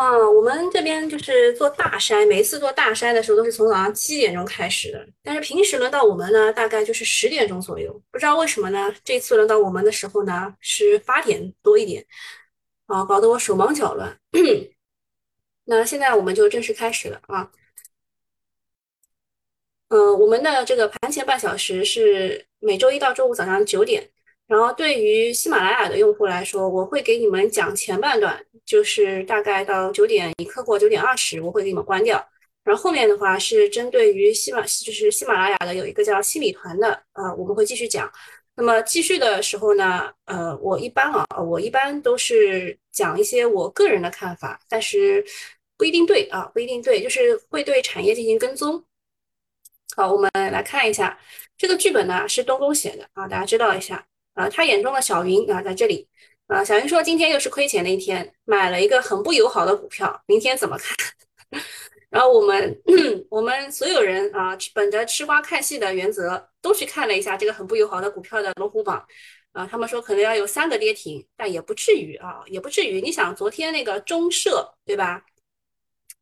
啊，我们这边就是做大筛，每一次做大筛的时候都是从早上七点钟开始的，但是平时轮到我们呢，大概就是十点钟左右。不知道为什么呢？这次轮到我们的时候呢，是八点多一点，啊，搞得我手忙脚乱。那现在我们就正式开始了啊。嗯，我们的这个盘前半小时是每周一到周五早上九点。然后对于喜马拉雅的用户来说，我会给你们讲前半段，就是大概到九点一刻或九点二十，我会给你们关掉。然后后面的话是针对于喜马，就是喜马拉雅的有一个叫心理团的，呃，我们会继续讲。那么继续的时候呢，呃，我一般啊，我一般都是讲一些我个人的看法，但是不一定对啊，不一定对，就是会对产业进行跟踪。好，我们来看一下这个剧本呢，是东东写的啊，大家知道一下。啊，他眼中的小云啊，在这里啊。小云说：“今天又是亏钱的一天，买了一个很不友好的股票，明天怎么看？” 然后我们 我们所有人啊，本着吃瓜看戏的原则，都去看了一下这个很不友好的股票的龙虎榜啊。他们说可能要有三个跌停，但也不至于啊，也不至于。你想，昨天那个中社对吧？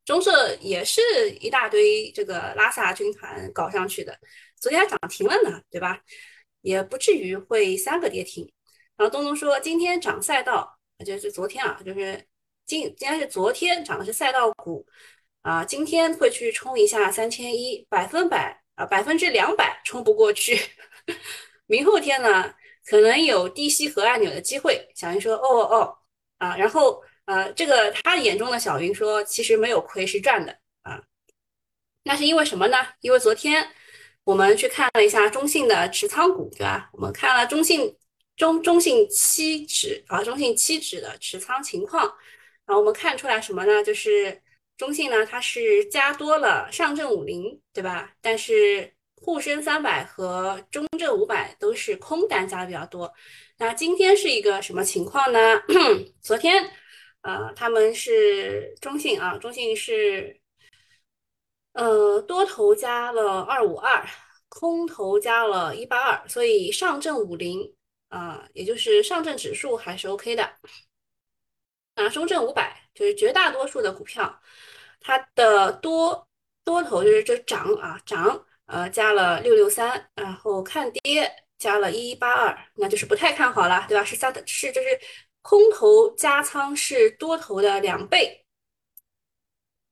中社也是一大堆这个拉萨军团搞上去的，昨天还涨停了呢，对吧？也不至于会三个跌停，然后东东说今天涨赛道，就是昨天啊，就是今今天是昨天涨的是赛道股啊，今天会去冲一下三千一，百分百啊百分之两百冲不过去，明后天呢可能有低吸和按钮的机会。小云说哦哦啊，然后呃这个他眼中的小云说其实没有亏是赚的啊，那是因为什么呢？因为昨天。我们去看了一下中信的持仓股，对吧？我们看了中信中中信期指啊，中信期指的持仓情况，然后我们看出来什么呢？就是中信呢，它是加多了上证五零，对吧？但是沪深三百和中证五百都是空单加的比较多。那今天是一个什么情况呢？昨天，呃，他们是中信啊，中信是。呃，多头加了二五二，空头加了一八二，所以上证五零啊，也就是上证指数还是 OK 的。那中证五百就是绝大多数的股票，它的多多头就是这涨啊涨，呃加了六六三，然后看跌加了一一八二，那就是不太看好了，对吧？是三是就是空头加仓是多头的两倍。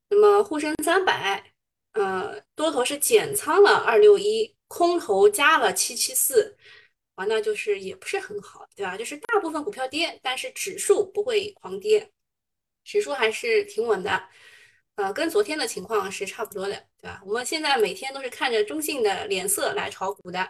那么沪深三百。呃，多头是减仓了二六一，空头加了七七四，啊，那就是也不是很好，对吧？就是大部分股票跌，但是指数不会狂跌，指数还是挺稳的，呃，跟昨天的情况是差不多的，对吧？我们现在每天都是看着中性的脸色来炒股的，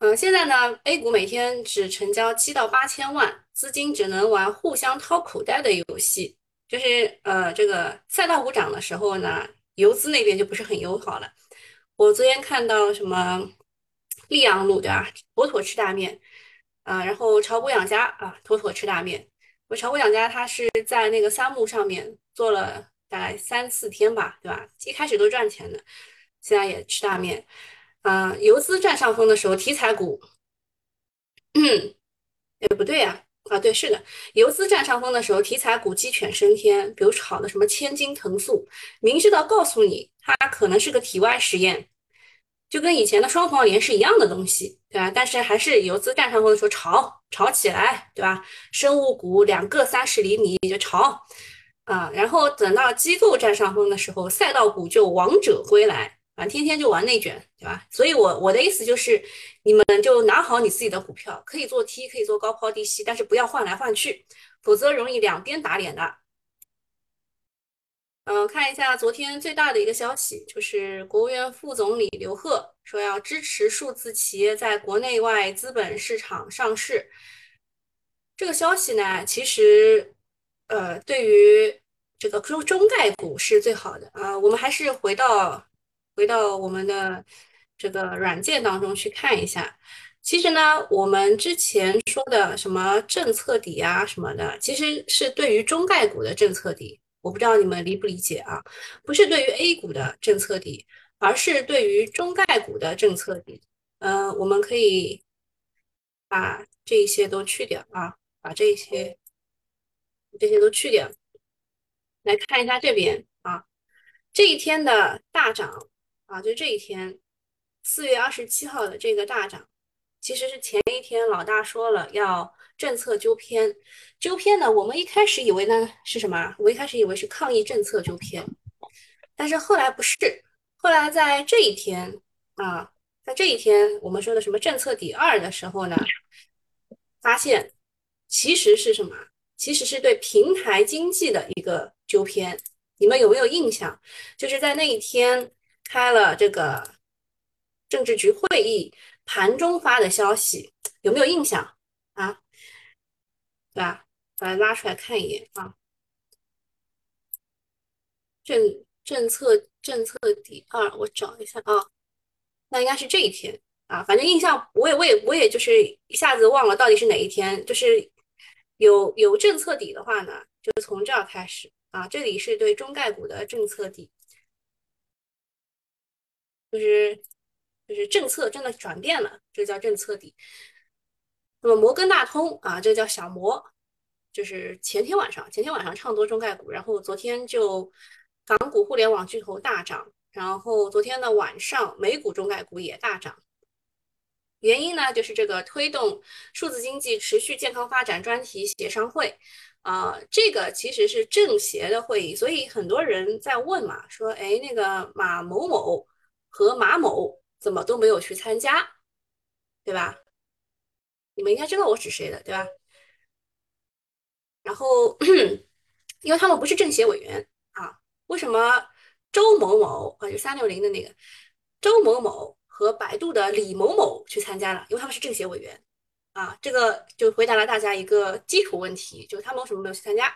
嗯，现在呢，A 股每天只成交七到八千万，资金只能玩互相掏口袋的游戏，就是呃，这个赛道股涨的时候呢。游资那边就不是很友好了。我昨天看到什么溧阳路对吧？妥妥吃大面啊，然后炒股养家啊，妥妥吃大面。我炒股养家，他是在那个三木上面做了大概三四天吧，对吧？一开始都赚钱的，现在也吃大面。啊，游资占上风的时候，题材股，嗯，也不对呀。啊，对，是的，游资占上风的时候，题材股鸡犬升天，比如炒的什么千金藤素，明知道告诉你它可能是个体外实验，就跟以前的双黄连是一样的东西，对吧？但是还是游资占上风的时候炒炒起来，对吧？生物股两个三十厘米就炒，啊，然后等到机构占上风的时候，赛道股就王者归来。反正天天就玩内卷，对吧？所以，我我的意思就是，你们就拿好你自己的股票，可以做 T，可以做高抛低吸，但是不要换来换去，否则容易两边打脸的。嗯，看一下昨天最大的一个消息，就是国务院副总理刘鹤说要支持数字企业在国内外资本市场上市。这个消息呢，其实，呃，对于这个中中概股是最好的啊。我们还是回到。回到我们的这个软件当中去看一下，其实呢，我们之前说的什么政策底啊什么的，其实是对于中概股的政策底，我不知道你们理不理解啊？不是对于 A 股的政策底，而是对于中概股的政策底。嗯，我们可以把这一些都去掉啊，把这些这些都去掉。来看一下这边啊，这一天的大涨啊，就这一天，四月二十七号的这个大涨，其实是前一天老大说了要政策纠偏，纠偏呢，我们一开始以为呢是什么？我一开始以为是抗疫政策纠偏，但是后来不是，后来在这一天啊，在这一天我们说的什么政策底二的时候呢，发现其实是什么？其实是对平台经济的一个纠偏，你们有没有印象？就是在那一天开了这个政治局会议，盘中发的消息，有没有印象啊？对吧？把它拉出来看一眼啊。政政策政策第二，我找一下啊，那应该是这一天啊，反正印象我也我也我也就是一下子忘了到底是哪一天，就是。有有政策底的话呢，就从这儿开始啊。这里是对中概股的政策底，就是就是政策真的转变了，这叫政策底。那么摩根大通啊，这叫小摩，就是前天晚上前天晚上唱多中概股，然后昨天就港股互联网巨头大涨，然后昨天的晚上美股中概股也大涨。原因呢，就是这个推动数字经济持续健康发展专题协商会，啊，这个其实是政协的会议，所以很多人在问嘛，说，哎，那个马某某和马某怎么都没有去参加，对吧？你们应该知道我指谁的，对吧？然后，因为他们不是政协委员啊，为什么周某某啊，就三六零的那个周某某？和百度的李某某去参加了，因为他们是政协委员，啊，这个就回答了大家一个基础问题，就是他们为什么没有去参加？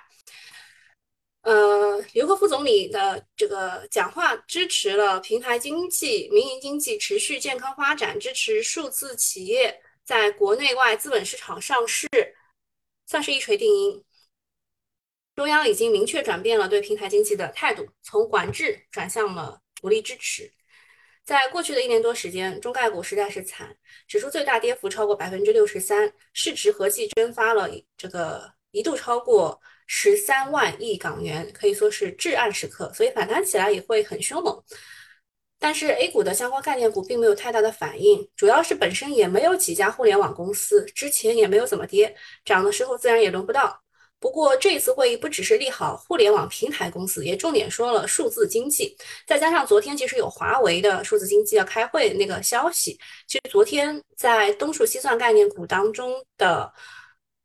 呃，刘鹤副总理的这个讲话支持了平台经济、民营经济持续健康发展，支持数字企业在国内外资本市场上市，算是一锤定音。中央已经明确转变了对平台经济的态度，从管制转向了鼓励支持。在过去的一年多时间，中概股实在是惨，指数最大跌幅超过百分之六十三，市值合计蒸发了这个一度超过十三万亿港元，可以说是至暗时刻，所以反弹起来也会很凶猛。但是 A 股的相关概念股并没有太大的反应，主要是本身也没有几家互联网公司，之前也没有怎么跌，涨的时候自然也轮不到。不过这次会议不只是利好互联网平台公司，也重点说了数字经济。再加上昨天其实有华为的数字经济要开会那个消息，其实昨天在东数西算概念股当中的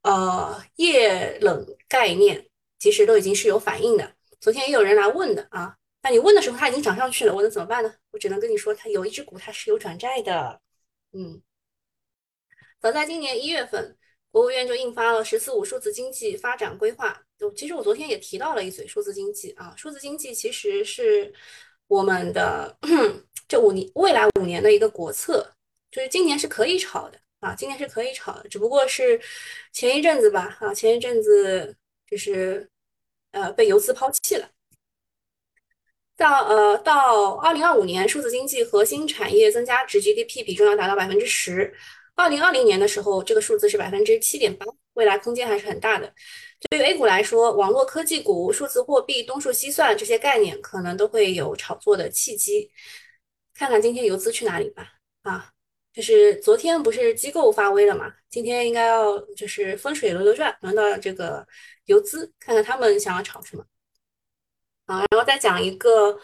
呃液冷概念，其实都已经是有反应的。昨天也有人来问的啊，那你问的时候它已经涨上去了，我能怎么办呢？我只能跟你说，它有一只股它是有转债的。嗯，早在今年一月份。国务院就印发了“十四五”数字经济发展规划。就其实我昨天也提到了一嘴数字经济啊，数字经济其实是我们的 这五年未来五年的一个国策，就是今年是可以炒的啊，今年是可以炒的，只不过是前一阵子吧啊，前一阵子就是呃被游资抛弃了。到呃到二零二五年，数字经济核心产业增加值 GDP 比重要达到百分之十。二零二零年的时候，这个数字是百分之七点八，未来空间还是很大的。对于 A 股来说，网络科技股、数字货币、东数西算这些概念可能都会有炒作的契机。看看今天游资去哪里吧。啊，就是昨天不是机构发威了嘛？今天应该要就是风水轮流转，轮到这个游资，看看他们想要炒什么。啊，然后再讲一个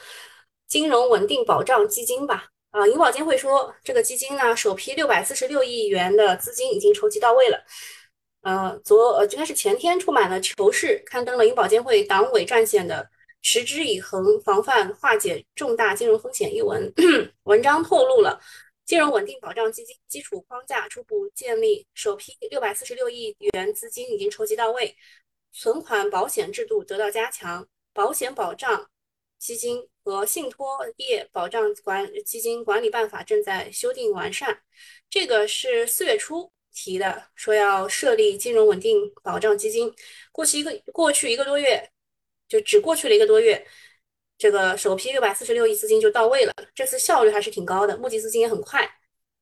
金融稳定保障基金吧。啊，银保监会说，这个基金呢，首批六百四十六亿元的资金已经筹集到位了。呃，昨呃应该是前天出版了《求是》，刊登了银保监会党委撰写的《持之以恒防范化解重大金融风险》一文。文章透露了金融稳定保障基金基础框架初步建立，首批六百四十六亿元资金已经筹集到位，存款保险制度得到加强，保险保障基金。和信托业保障管基金管理办法正在修订完善，这个是四月初提的，说要设立金融稳定保障基金。过去一个过去一个多月，就只过去了一个多月，这个首批六百四十六亿资金就到位了。这次效率还是挺高的，募集资金也很快。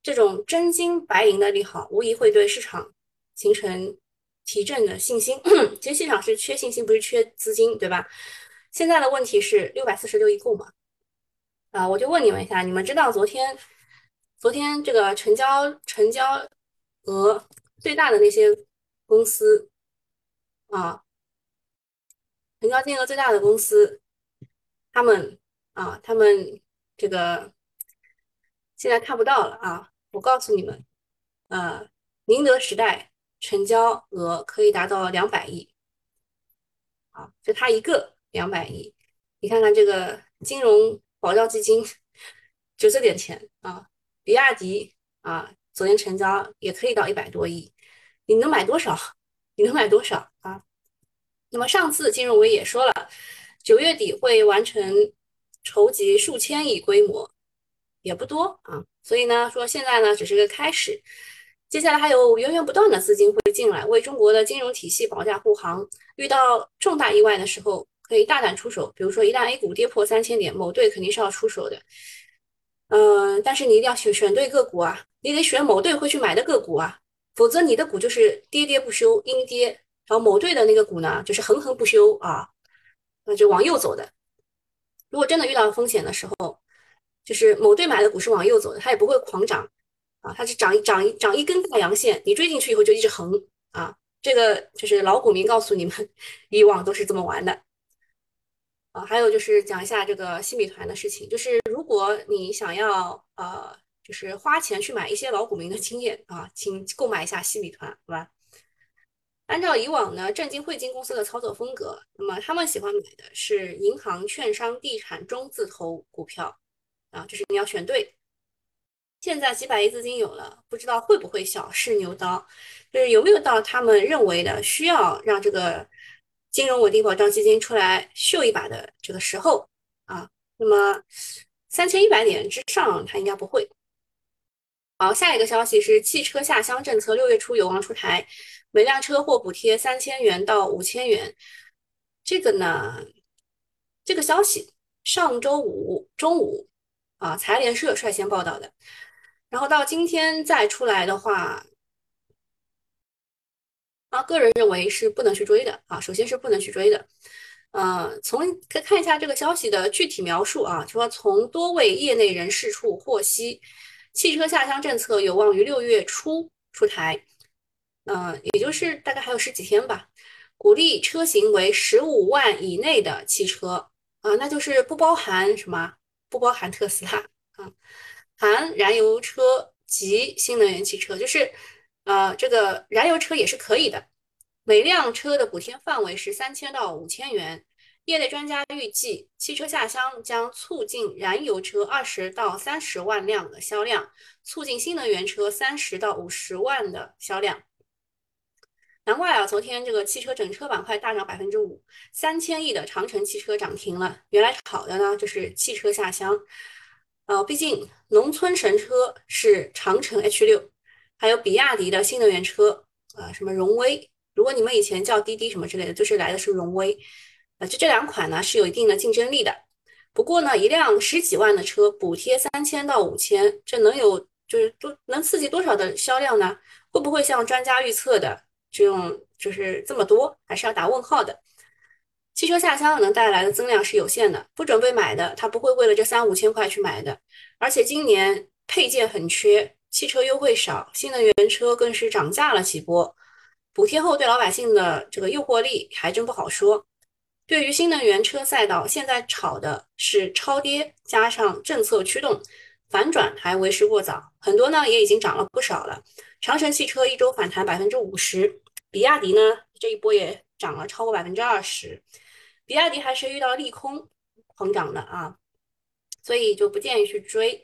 这种真金白银的利好，无疑会对市场形成提振的信心。其实市场是缺信心，不是缺资金，对吧？现在的问题是六百四十六亿够吗？啊，我就问你们一下，你们知道昨天昨天这个成交成交额最大的那些公司啊，成交金额最大的公司，他们啊，他们这个现在看不到了啊，我告诉你们，呃，宁德时代成交额可以达到两百亿，啊，就它一个两百亿，你看看这个金融。保障基金就这点钱啊，比亚迪啊，昨天成交也可以到一百多亿，你能买多少？你能买多少啊？那么上次金融委也说了，九月底会完成筹集数千亿规模，也不多啊，所以呢，说现在呢只是个开始，接下来还有源源不断的资金会进来，为中国的金融体系保驾护航，遇到重大意外的时候。可以大胆出手，比如说一旦 A 股跌破三千点，某队肯定是要出手的。嗯，但是你一定要选选对个股啊，你得选某队会去买的个股啊，否则你的股就是跌跌不休，阴跌。然后某队的那个股呢，就是横横不休啊，那就往右走的。如果真的遇到风险的时候，就是某队买的股是往右走的，它也不会狂涨啊，它是涨一涨一涨一根大阳线，你追进去以后就一直横啊。这个就是老股民告诉你们，以往都是这么玩的。啊，还有就是讲一下这个新米团的事情，就是如果你想要呃，就是花钱去买一些老股民的经验啊，请购买一下新米团，好吧？按照以往呢，正金汇金公司的操作风格，那么他们喜欢买的是银行、券商、地产中字头股票啊，就是你要选对。现在几百亿资金有了，不知道会不会小试牛刀，就是有没有到他们认为的需要让这个。金融稳定保障基金出来秀一把的这个时候啊，那么三千一百点之上，它应该不会。好，下一个消息是汽车下乡政策六月初有望出台，每辆车或补贴三千元到五千元。这个呢，这个消息上周五中午啊，财联社率先报道的，然后到今天再出来的话。啊，个人认为是不能去追的啊。首先是不能去追的，呃，从可看一下这个消息的具体描述啊，就说从多位业内人士处获悉，汽车下乡政策有望于六月初出台，嗯，也就是大概还有十几天吧。鼓励车型为十五万以内的汽车啊，那就是不包含什么？不包含特斯拉啊，含燃油车及新能源汽车，就是。呃，这个燃油车也是可以的，每辆车的补贴范围是三千到五千元。业内专家预计，汽车下乡将促进燃油车二十到三十万辆的销量，促进新能源车三十到五十万的销量。难怪啊，昨天这个汽车整车板块大涨百分之五，三千亿的长城汽车涨停了。原来炒的呢就是汽车下乡，呃，毕竟农村神车是长城 H 六。还有比亚迪的新能源车啊，什么荣威，如果你们以前叫滴滴什么之类的，就是来的是荣威，啊，就这两款呢是有一定的竞争力的。不过呢，一辆十几万的车补贴三千到五千，这能有就是多能刺激多少的销量呢？会不会像专家预测的这种就是这么多？还是要打问号的。汽车下乡能带来的增量是有限的，不准备买的他不会为了这三五千块去买的，而且今年配件很缺。汽车优惠少，新能源车更是涨价了几波，补贴后对老百姓的这个诱惑力还真不好说。对于新能源车赛道，现在炒的是超跌加上政策驱动，反转还为时过早。很多呢也已经涨了不少了。长城汽车一周反弹百分之五十，比亚迪呢这一波也涨了超过百分之二十。比亚迪还是遇到利空膨胀的啊，所以就不建议去追。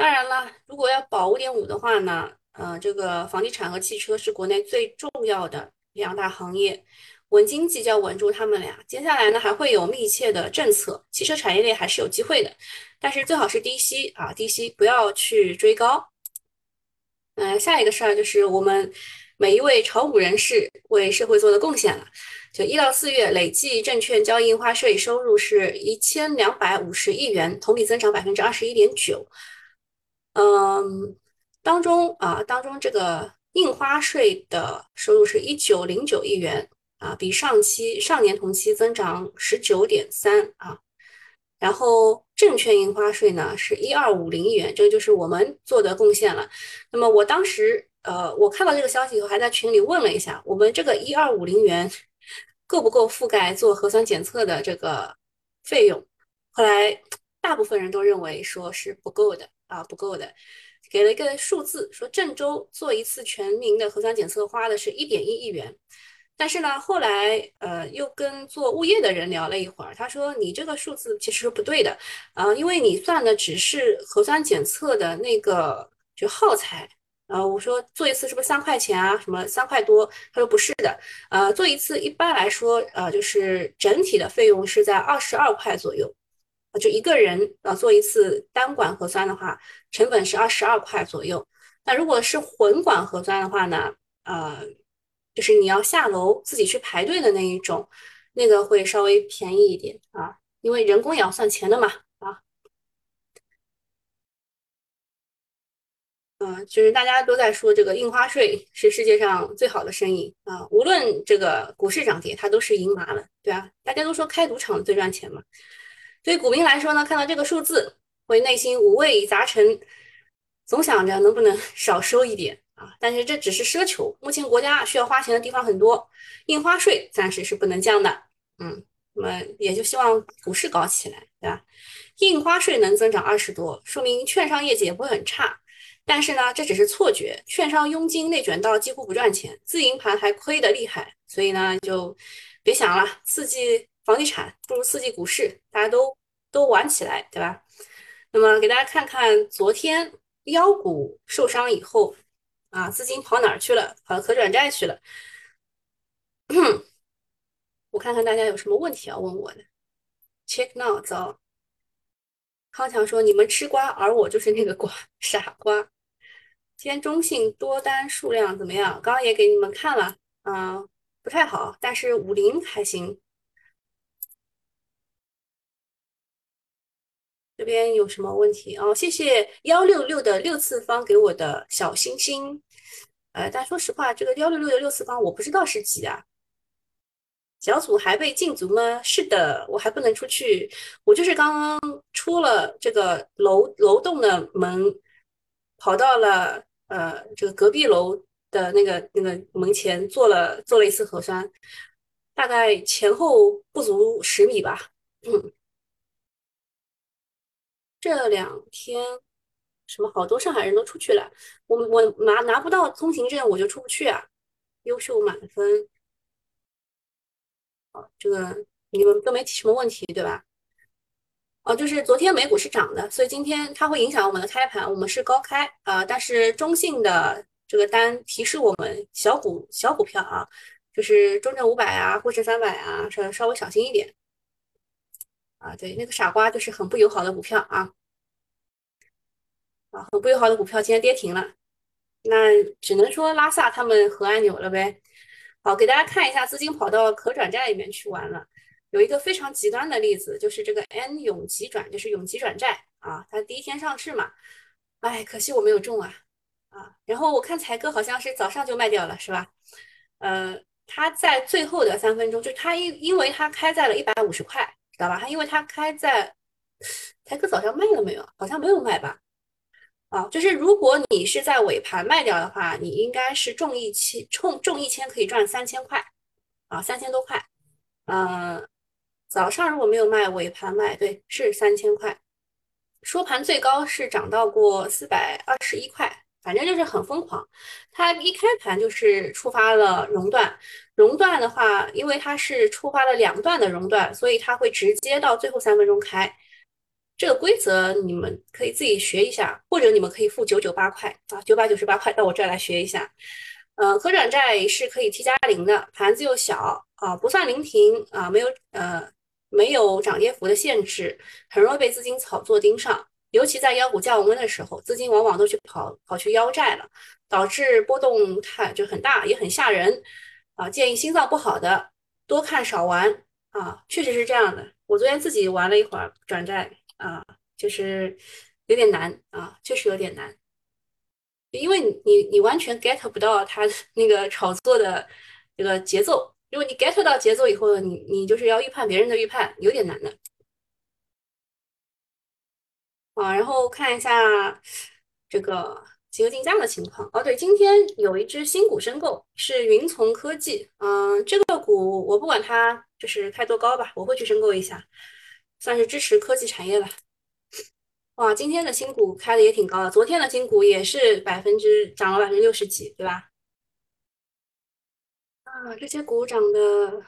当然了，如果要保五点五的话呢，呃，这个房地产和汽车是国内最重要的两大行业，稳经济就要稳住他们俩。接下来呢，还会有密切的政策，汽车产业链还是有机会的，但是最好是低吸啊，低吸不要去追高。嗯，下一个事儿就是我们每一位炒股人士为社会做的贡献了。就一到四月累计证券交易印花税收入是一千两百五十亿元，同比增长百分之二十一点九。嗯，当中啊，当中这个印花税的收入是一九零九亿元啊，比上期上年同期增长十九点三啊。然后证券印花税呢是一二五零亿元，这个就是我们做的贡献了。那么我当时呃，我看到这个消息以后，还在群里问了一下，我们这个一二五零元够不够覆盖做核酸检测的这个费用？后来大部分人都认为说是不够的啊，不够的，给了一个数字，说郑州做一次全民的核酸检测花的是一点一亿元。但是呢，后来呃又跟做物业的人聊了一会儿，他说你这个数字其实是不对的，啊，因为你算的只是核酸检测的那个就耗材，呃，我说做一次是不是三块钱啊？什么三块多？他说不是的，呃，做一次一般来说，呃，就是整体的费用是在二十二块左右，就一个人呃做一次单管核酸的话，成本是二十二块左右。那如果是混管核酸的话呢，呃。就是你要下楼自己去排队的那一种，那个会稍微便宜一点啊，因为人工也要算钱的嘛啊。嗯，就是大家都在说这个印花税是世界上最好的生意啊，无论这个股市涨跌，它都是赢麻了，对啊，大家都说开赌场最赚钱嘛，对股民来说呢，看到这个数字会内心五味杂陈，总想着能不能 少收一点。啊，但是这只是奢求。目前国家需要花钱的地方很多，印花税暂时是不能降的。嗯，那么也就希望股市搞起来，对吧？印花税能增长二十多，说明券商业绩也不会很差。但是呢，这只是错觉，券商佣金内卷到几乎不赚钱，自营盘还亏得厉害。所以呢，就别想了，刺激房地产不如刺激股市，大家都都玩起来，对吧？那么给大家看看昨天妖股受伤以后。啊，资金跑哪儿去了？跑到可转债去了。我看看大家有什么问题要问我的。Check now，糟。康强说：“你们吃瓜，而我就是那个瓜，傻瓜。”今天中信多单数量怎么样？刚刚也给你们看了，嗯，不太好，但是五零还行。这边有什么问题哦？谢谢幺六六的六次方给我的小心心。呃，但说实话，这个幺六六的六次方我不知道是几啊。小组还被禁足吗？是的，我还不能出去。我就是刚刚出了这个楼楼栋的门，跑到了呃这个隔壁楼的那个那个门前做了做了一次核酸，大概前后不足十米吧。嗯。这两天什么好多上海人都出去了，我我拿拿不到通行证我就出不去啊，优秀满分。哦，这个你们都没提什么问题对吧？哦，就是昨天美股是涨的，所以今天它会影响我们的开盘，我们是高开啊，但是中性的这个单提示我们小股小股票啊，就是中证五百啊，沪深三百啊，稍稍微小心一点。啊，对，那个傻瓜就是很不友好的股票啊，啊，很不友好的股票今天跌停了，那只能说拉萨他们合按钮了呗。好，给大家看一下资金跑到可转债里面去玩了，有一个非常极端的例子，就是这个 N 永吉转，就是永吉转债啊，它第一天上市嘛，哎，可惜我没有中啊，啊，然后我看才哥好像是早上就卖掉了，是吧？呃，他在最后的三分钟，就他因因为他开在了一百五十块。知道吧？它因为它开在财哥早上卖了没有？好像没有卖吧？啊，就是如果你是在尾盘卖掉的话，你应该是中一千，中中一千可以赚三千块啊，三千多块。嗯，早上如果没有卖，尾盘卖，对，是三千块。收盘最高是涨到过四百二十一块。反正就是很疯狂，它一开盘就是触发了熔断，熔断的话，因为它是触发了两段的熔断，所以它会直接到最后三分钟开。这个规则你们可以自己学一下，或者你们可以付九九八块啊，九百九十八块到我这儿来学一下。呃，可转债是可以 T 加零的，盘子又小啊，不算临停啊，没有呃没有涨跌幅的限制，很容易被资金炒作盯上。尤其在妖股降温的时候，资金往往都去跑跑去腰债了，导致波动太就很大，也很吓人啊！建议心脏不好的多看少玩啊，确实是这样的。我昨天自己玩了一会儿转债啊，就是有点难啊，确实有点难，因为你你完全 get 不到它那个炒作的这个节奏如果你 get 到节奏以后，你你就是要预判别人的预判，有点难的。啊，然后看一下这个集合竞价的情况。哦，对，今天有一只新股申购，是云从科技。嗯，这个股我不管它就是开多高吧，我会去申购一下，算是支持科技产业了。哇，今天的新股开的也挺高的，昨天的新股也是百分之涨了百分之六十几，对吧？啊，这些股涨的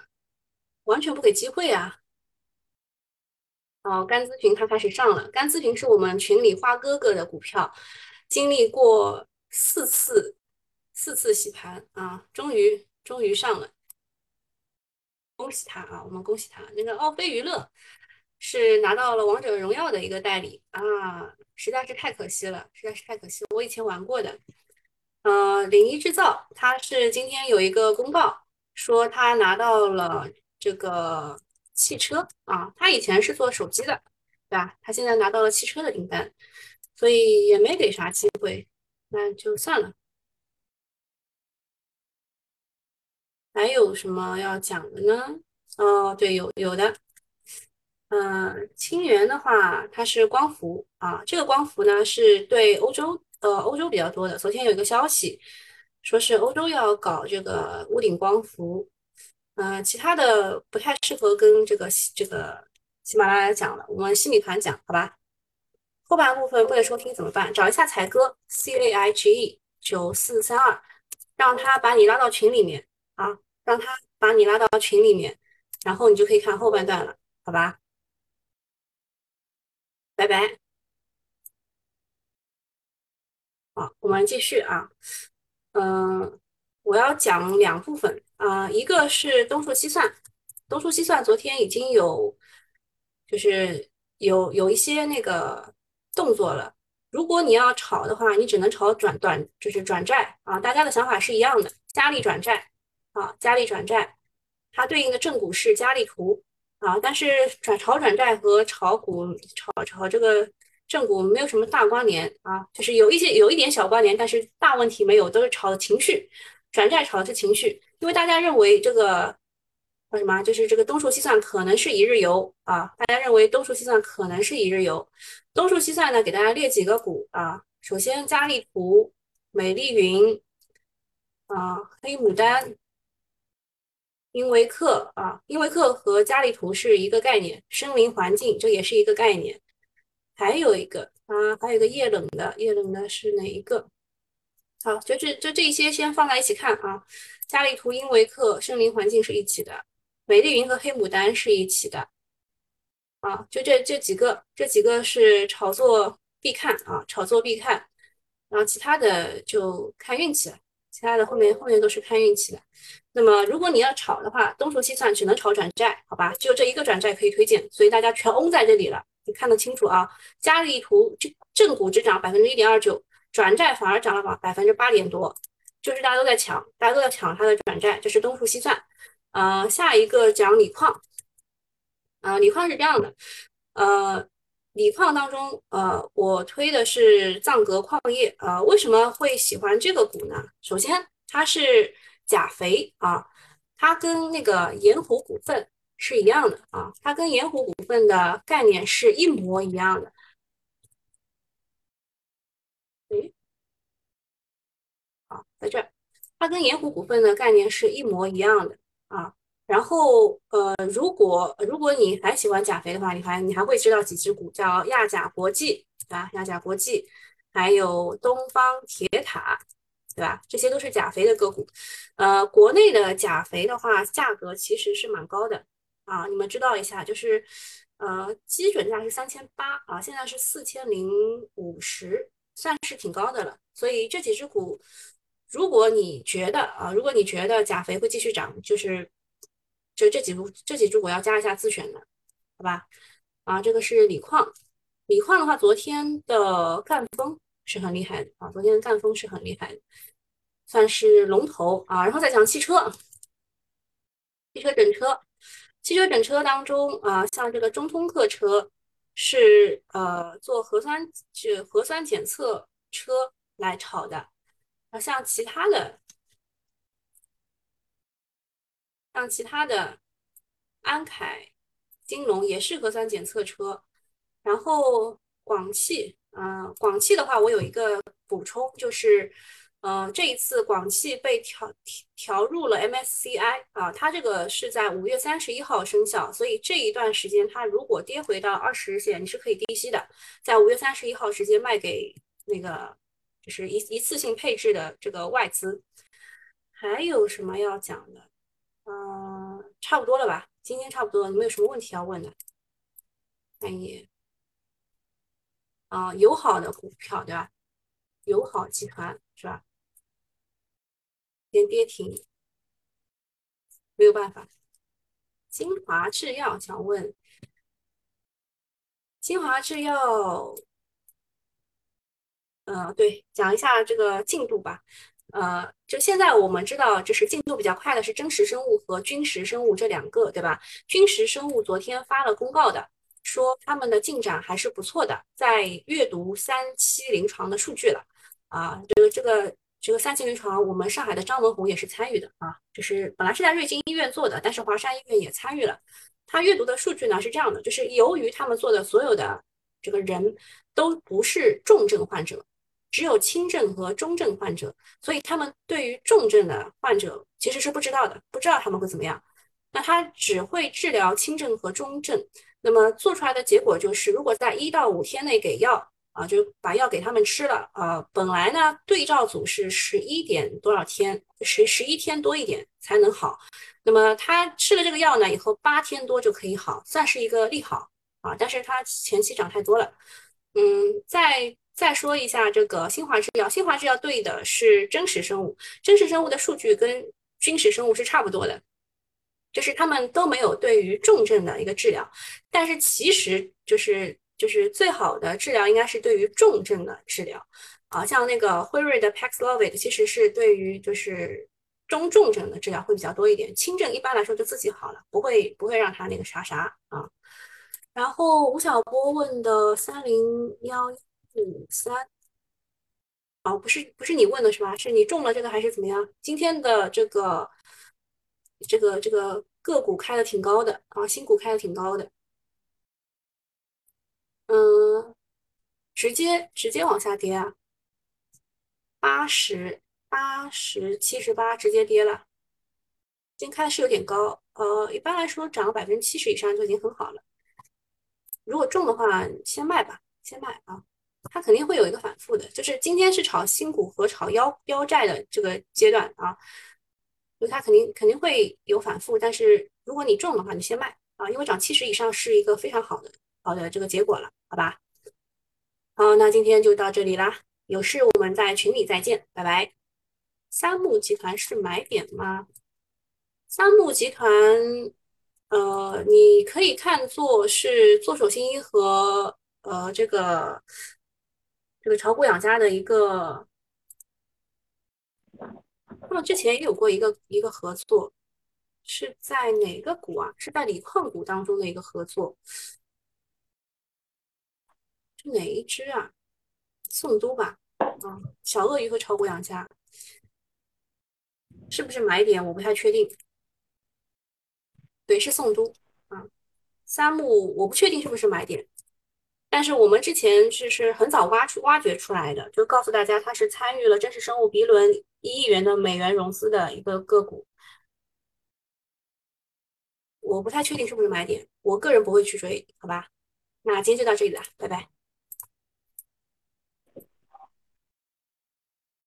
完全不给机会啊！哦，甘咨询它开始上了。甘咨询是我们群里花哥哥的股票，经历过四次四次洗盘啊，终于终于上了，恭喜他啊！我们恭喜他。那个奥飞娱乐是拿到了王者荣耀的一个代理啊，实在是太可惜了，实在是太可惜了。我以前玩过的，呃，领一制造，它是今天有一个公告说他拿到了这个。汽车啊，他以前是做手机的，对吧？他现在拿到了汽车的订单，所以也没给啥机会，那就算了。还有什么要讲的呢？哦，对，有有的。嗯，清源的话，它是光伏啊，这个光伏呢是对欧洲呃欧洲比较多的。昨天有一个消息，说是欧洲要搞这个屋顶光伏。嗯，其他的不太适合跟这个这个喜马拉雅讲了，我们心理团讲好吧。后半部分不能收听怎么办？找一下才哥 C A I G E 九四三二，让他把你拉到群里面啊，让他把你拉到群里面，然后你就可以看后半段了，好吧？拜拜。好，我们继续啊，嗯。我要讲两部分啊，一个是东数西算，东数西算昨天已经有，就是有有一些那个动作了。如果你要炒的话，你只能炒转短，就是转债啊。大家的想法是一样的，加力转债啊，加力转债，它对应的正股是加力图啊。但是转炒转债和炒股炒炒这个正股没有什么大关联啊，就是有一些有一点小关联，但是大问题没有，都是炒的情绪。转债炒的是情绪，因为大家认为这个叫什么，就是这个东数西算可能是一日游啊。大家认为东数西算可能是一日游。东数西算呢，给大家列几个股啊。首先，佳丽图、美丽云啊、黑牡丹、英维克啊，英维克和佳丽图是一个概念。森林环境这也是一个概念。还有一个啊，还有一个液冷的，液冷的是哪一个？好，就这就这一些先放在一起看啊。佳丽图、英维克、森林环境是一起的，美丽云和黑牡丹是一起的。啊，就这这几个，这几个是炒作必看啊，炒作必看。然后其他的就看运气了，其他的后面后面都是看运气的。那么如果你要炒的话，东数西算只能炒转债，好吧？就这一个转债可以推荐，所以大家全翁在这里了，你看得清楚啊。佳丽图正正股只涨百分之一点二九。转债反而涨了百百分之八点多，就是大家都在抢，大家都在抢它的转债，这是东数西算。呃，下一个讲锂矿，呃，锂矿是这样的，呃，锂矿当中，呃，我推的是藏格矿业，呃，为什么会喜欢这个股呢？首先，它是钾肥啊，它跟那个盐湖股份是一样的啊，它跟盐湖股份的概念是一模一样的。在这儿，它跟盐湖股份的概念是一模一样的啊。然后，呃，如果如果你还喜欢钾肥的话，你还你还会知道几只股叫亚钾国际，对吧？亚钾国际，还有东方铁塔，对吧？这些都是钾肥的个股。呃，国内的钾肥的话，价格其实是蛮高的啊。你们知道一下，就是呃，基准价是三千八啊，现在是四千零五十，算是挺高的了。所以这几只股。如果你觉得啊，如果你觉得钾肥会继续涨，就是就这几股这几株股要加一下自选的，好吧？啊，这个是锂矿，锂矿的话，昨天的赣锋是很厉害的啊，昨天的赣锋是很厉害的，算是龙头啊。然后再讲汽车，汽车整车，汽车整车当中啊，像这个中通客车是呃做核酸就核酸检测车来炒的。啊像其他的像其他的安凯金龙也是核酸检测车，然后广汽啊，广汽的话，我有一个补充，就是。呃，这一次广汽被调调入了 MSCI 啊，它这个是在五月三十一号生效，所以这一段时间它如果跌回到二十日线，你是可以低吸的，在五月三十一号直接卖给那个就是一一次性配置的这个外资。还有什么要讲的？嗯，差不多了吧？今天差不多了，你们有什么问题要问的？看一眼啊，友好的股票对吧？友好集团是吧？连跌停，没有办法。金华制药想问，金华制药，呃，对，讲一下这个进度吧。呃，就现在我们知道，就是进度比较快的是真实生物和军实生物这两个，对吧？军实生物昨天发了公告的，说他们的进展还是不错的，在阅读三期临床的数据了。啊，这个这个。这个三期临床，我们上海的张文宏也是参与的啊，就是本来是在瑞金医院做的，但是华山医院也参与了。他阅读的数据呢是这样的，就是由于他们做的所有的这个人都不是重症患者，只有轻症和中症患者，所以他们对于重症的患者其实是不知道的，不知道他们会怎么样。那他只会治疗轻症和中症，那么做出来的结果就是，如果在一到五天内给药。啊，就把药给他们吃了啊。本来呢，对照组是十一点多少天，十十一天多一点才能好。那么他吃了这个药呢，以后八天多就可以好，算是一个利好啊。但是他前期涨太多了。嗯，在再说一下这个新华制药，新华制药对的是真实生物，真实生物的数据跟君实生物是差不多的，就是他们都没有对于重症的一个治疗，但是其实就是。就是最好的治疗应该是对于重症的治疗，啊，像那个辉瑞的 Paxlovid 其实是对于就是中重症的治疗会比较多一点，轻症一般来说就自己好了，不会不会让他那个啥啥啊。然后吴晓波问的三零幺五三，哦，不是不是你问的是吧？是你中了这个还是怎么样？今天的这个这个这个个股开的挺高的啊，新股开的挺高的。嗯，直接直接往下跌啊，八十八十七十八直接跌了，今天开的是有点高，呃，一般来说涨个百分之七十以上就已经很好了。如果中的话，先卖吧，先卖啊，它肯定会有一个反复的，就是今天是炒新股和炒腰腰债的这个阶段啊，就它肯定肯定会有反复，但是如果你中的话，你先卖啊，因为涨七十以上是一个非常好的。好的，这个结果了，好吧。好，那今天就到这里啦。有事我们在群里再见，拜拜。三木集团是买点吗？三木集团，呃，你可以看作是做手新一和呃这个这个炒股养家的一个，那么之前也有过一个一个合作，是在哪个股啊？是在锂矿股当中的一个合作。是哪一只啊？宋都吧，啊，小鳄鱼和炒股养家是不是买点？我不太确定。对，是宋都啊。三木我不确定是不是买点，但是我们之前是是很早挖出挖掘出来的，就告诉大家它是参与了真实生物 B 轮一亿元的美元融资的一个个股。我不太确定是不是买点，我个人不会去追，好吧？那今天就到这里了，拜拜。